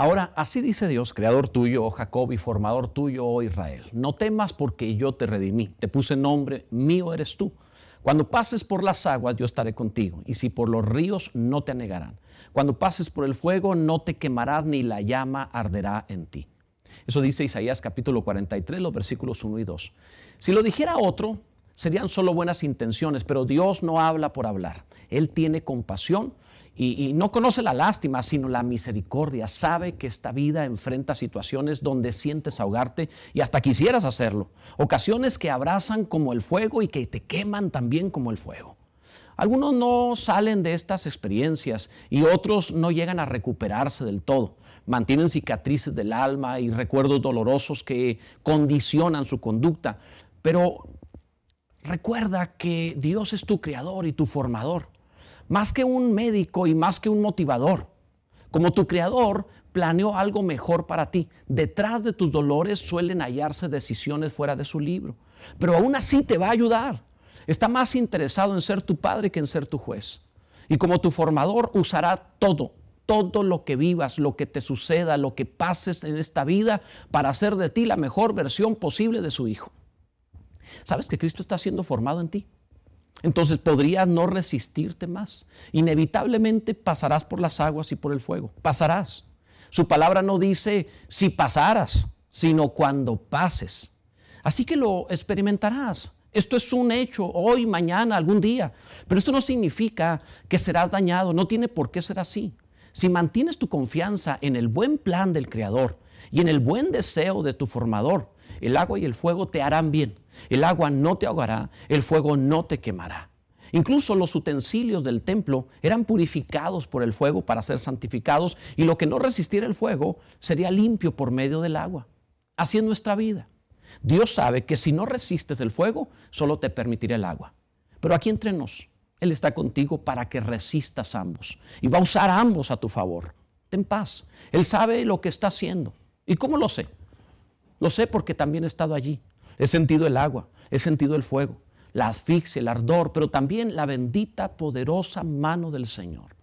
Ahora, así dice Dios, creador tuyo, oh Jacob, y formador tuyo, oh Israel. No temas porque yo te redimí, te puse nombre, mío eres tú. Cuando pases por las aguas, yo estaré contigo, y si por los ríos, no te anegarán. Cuando pases por el fuego, no te quemarás, ni la llama arderá en ti. Eso dice Isaías capítulo 43, los versículos 1 y 2. Si lo dijera otro, serían solo buenas intenciones, pero Dios no habla por hablar. Él tiene compasión y, no conoce la lástima, sino la misericordia. Sabe que esta vida enfrenta situaciones donde sientes ahogarte y hasta quisieras hacerlo. Ocasiones que abrazan como el fuego y que te queman también como el fuego. Algunos no salen de estas experiencias y otros no llegan a recuperarse del todo. Mantienen cicatrices del alma y recuerdos dolorosos que condicionan su conducta. Pero recuerda que Dios es tu creador y tu formador más que un médico y más que un motivador. Como tu creador planeó algo mejor para ti. Detrás de tus dolores suelen hallarse decisiones fuera de su libro. Pero aún así te va a ayudar. Está más interesado en ser tu padre que en ser tu juez. Y como tu formador usará todo, todo lo que vivas, lo que te suceda, lo que pases en esta vida para hacer de ti la mejor versión posible de su hijo. ¿Sabes que Cristo está siendo formado en ti? entonces podrías no resistirte más. Inevitablemente pasarás por las aguas y por el fuego. Pasarás. Su palabra no dice si pasaras, sino cuando pases. Así que lo experimentarás. Esto es un hecho, hoy, mañana, algún día. Pero esto no significa que serás dañado, no tiene por qué ser así. Si mantienes tu confianza en el buen plan del Creador y en el buen deseo de tu formador, el agua y el fuego te harán bien. El agua no te ahogará, el fuego no te quemará. Incluso los utensilios del templo eran purificados por el fuego para ser santificados y lo que no resistiera el fuego sería limpio por medio del agua. Así es nuestra vida. Dios sabe que si no resistes el fuego, solo te permitirá el agua. Pero aquí entre nos, Él está contigo para que resistas ambos y va a usar ambos a tu favor. Ten paz. Él sabe lo que está haciendo. ¿Y cómo lo sé? Lo sé porque también he estado allí. He sentido el agua, he sentido el fuego, la asfixia, el ardor, pero también la bendita, poderosa mano del Señor.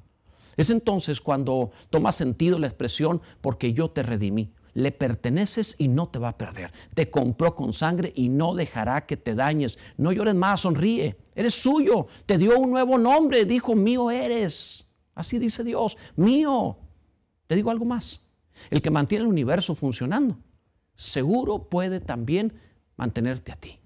Es entonces cuando toma sentido la expresión, porque yo te redimí. Le perteneces y no te va a perder. Te compró con sangre y no dejará que te dañes. No llores más, sonríe. Eres suyo. Te dio un nuevo nombre. Dijo, mío eres. Así dice Dios, mío. Te digo algo más. El que mantiene el universo funcionando seguro puede también mantenerte a ti.